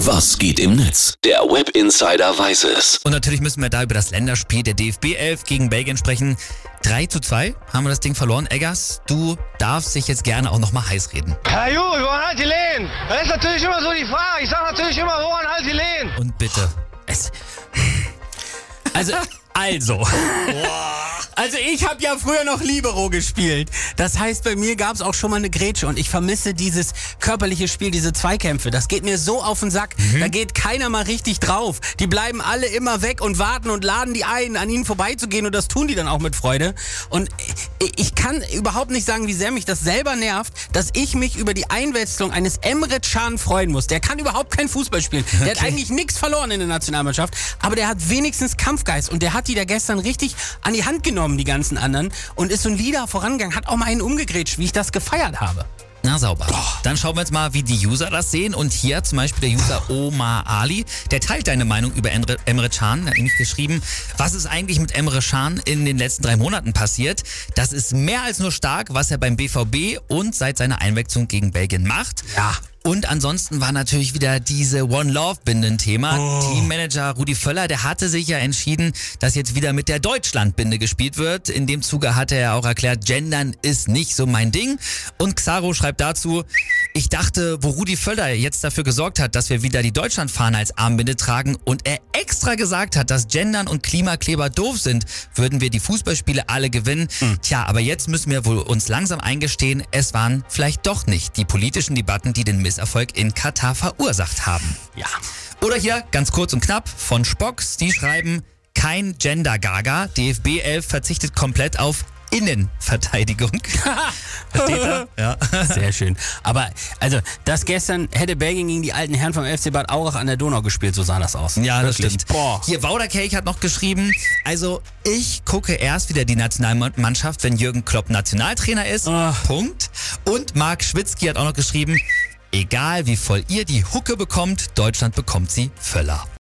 Was geht im Netz? Der Web Insider weiß es. Und natürlich müssen wir da über das Länderspiel der DFB 11 gegen Belgien sprechen. 3 zu 2 haben wir das Ding verloren. Eggers, du darfst dich jetzt gerne auch nochmal heiß reden. Herr Ju, woran halt die Lehen? Das ist natürlich immer so die Frage. Ich sage natürlich immer, woran halt die Lehen? Und bitte. Es, also, also. Also ich habe ja früher noch Libero gespielt. Das heißt, bei mir gab es auch schon mal eine Grätsche und ich vermisse dieses körperliche Spiel, diese Zweikämpfe. Das geht mir so auf den Sack. Da geht keiner mal richtig drauf. Die bleiben alle immer weg und warten und laden die ein, an ihnen vorbeizugehen und das tun die dann auch mit Freude. Und ich- ich kann überhaupt nicht sagen, wie sehr mich das selber nervt, dass ich mich über die Einwechslung eines Emre Can freuen muss. Der kann überhaupt kein Fußball spielen. Der hat eigentlich nichts verloren in der Nationalmannschaft, aber der hat wenigstens Kampfgeist und der hat die da gestern richtig an die Hand genommen, die ganzen anderen, und ist so ein Lieder vorangegangen, hat auch mal einen umgegrätscht, wie ich das gefeiert habe. Na sauber. Dann schauen wir jetzt mal, wie die User das sehen. Und hier zum Beispiel der User Omar Ali, der teilt deine Meinung über Emre, Emre Can. Er hat nämlich geschrieben, was ist eigentlich mit Emre Can in den letzten drei Monaten passiert? Das ist mehr als nur stark, was er beim BVB und seit seiner Einwechslung gegen Belgien macht. Ja. Und ansonsten war natürlich wieder diese One Love Binde ein Thema. Teammanager Rudi Völler, der hatte sich ja entschieden, dass jetzt wieder mit der Deutschlandbinde gespielt wird. In dem Zuge hatte er auch erklärt, Gendern ist nicht so mein Ding. Und Xaro schreibt dazu, ich dachte, wo Rudi Völler jetzt dafür gesorgt hat, dass wir wieder die Deutschlandfahne als Armbinde tragen und er extra gesagt hat, dass Gendern und Klimakleber doof sind, würden wir die Fußballspiele alle gewinnen. Tja, aber jetzt müssen wir wohl uns langsam eingestehen, es waren vielleicht doch nicht die politischen Debatten, die den Misserfolg in Katar verursacht haben. Ja. Oder hier, ganz kurz und knapp, von Spocks, die schreiben, kein Gender-Gaga, DFB 11 verzichtet komplett auf Innenverteidigung. Versteht ihr? Ja. Sehr schön. Aber, also, das gestern hätte Belgien gegen die alten Herren vom FC Bad Aurach an der Donau gespielt, so sah das aus. Ja, das Wirklich. stimmt. Boah. Hier, Waudercake hat noch geschrieben, also ich gucke erst wieder die Nationalmannschaft, wenn Jürgen Klopp Nationaltrainer ist. Ach. Punkt. Und Marc Schwitzky hat auch noch geschrieben, egal wie voll ihr die Hucke bekommt, Deutschland bekommt sie Völler.